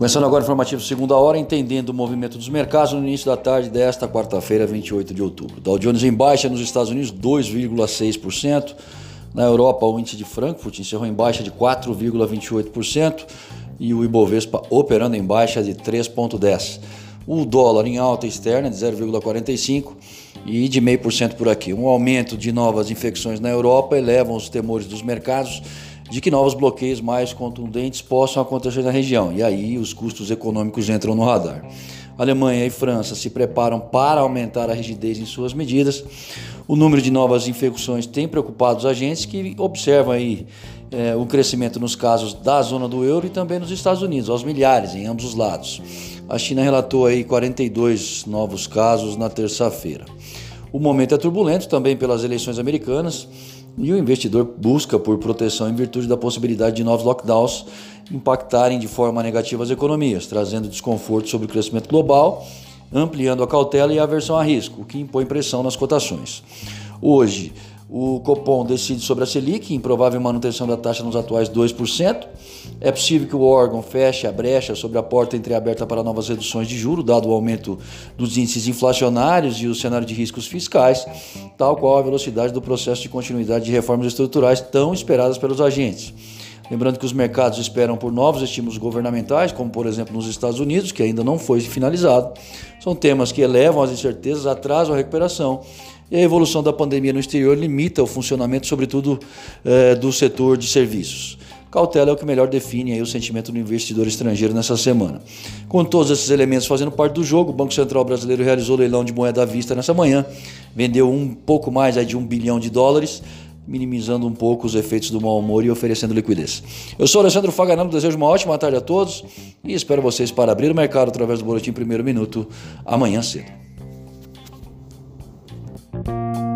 Começando agora o informativo segunda hora, entendendo o movimento dos mercados no início da tarde desta quarta-feira, 28 de outubro. Dow Jones em baixa nos Estados Unidos, 2,6%. Na Europa, o índice de Frankfurt encerrou em baixa de 4,28% e o Ibovespa operando em baixa de 3,10%. O dólar em alta externa de 0,45% e de 0,5% por aqui. Um aumento de novas infecções na Europa elevam os temores dos mercados de que novos bloqueios mais contundentes possam acontecer na região, e aí os custos econômicos entram no radar. Alemanha e França se preparam para aumentar a rigidez em suas medidas. O número de novas infecções tem preocupado os agentes que observam aí é, o crescimento nos casos da zona do euro e também nos Estados Unidos, aos milhares em ambos os lados. A China relatou aí 42 novos casos na terça-feira. O momento é turbulento também pelas eleições americanas e o investidor busca por proteção em virtude da possibilidade de novos lockdowns impactarem de forma negativa as economias, trazendo desconforto sobre o crescimento global, ampliando a cautela e a aversão a risco, o que impõe pressão nas cotações. Hoje, o Copom decide sobre a Selic, em provável manutenção da taxa nos atuais 2%. É possível que o órgão feche a brecha sobre a porta entreaberta para novas reduções de juros, dado o aumento dos índices inflacionários e o cenário de riscos fiscais, tal qual a velocidade do processo de continuidade de reformas estruturais tão esperadas pelos agentes. Lembrando que os mercados esperam por novos estímulos governamentais, como por exemplo nos Estados Unidos, que ainda não foi finalizado. São temas que elevam as incertezas, atrasam a recuperação e a evolução da pandemia no exterior limita o funcionamento, sobretudo, é, do setor de serviços. Cautela é o que melhor define o sentimento do investidor estrangeiro nessa semana. Com todos esses elementos fazendo parte do jogo, o Banco Central Brasileiro realizou leilão de moeda à vista nessa manhã, vendeu um pouco mais aí, de um bilhão de dólares, minimizando um pouco os efeitos do mau humor e oferecendo liquidez. Eu sou Alessandro Faganano, desejo uma ótima tarde a todos e espero vocês para abrir o mercado através do Boletim Primeiro Minuto amanhã cedo. you